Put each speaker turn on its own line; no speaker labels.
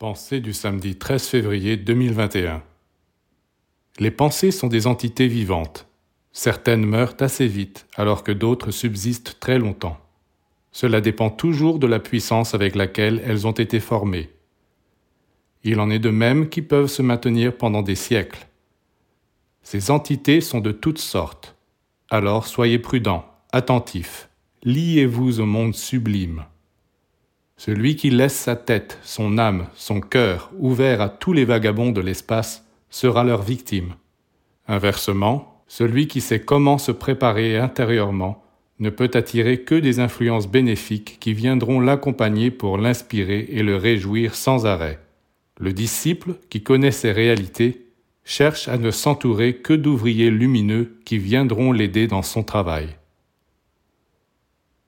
Pensée du samedi 13 février 2021 Les pensées sont des entités vivantes. Certaines meurent assez vite, alors que d'autres subsistent très longtemps. Cela dépend toujours de la puissance avec laquelle elles ont été formées. Il en est de même qui peuvent se maintenir pendant des siècles. Ces entités sont de toutes sortes. Alors soyez prudents, attentifs, liez-vous au monde sublime. Celui qui laisse sa tête, son âme, son cœur ouverts à tous les vagabonds de l'espace sera leur victime. Inversement, celui qui sait comment se préparer intérieurement ne peut attirer que des influences bénéfiques qui viendront l'accompagner pour l'inspirer et le réjouir sans arrêt. Le disciple, qui connaît ces réalités, cherche à ne s'entourer que d'ouvriers lumineux qui viendront l'aider dans son travail.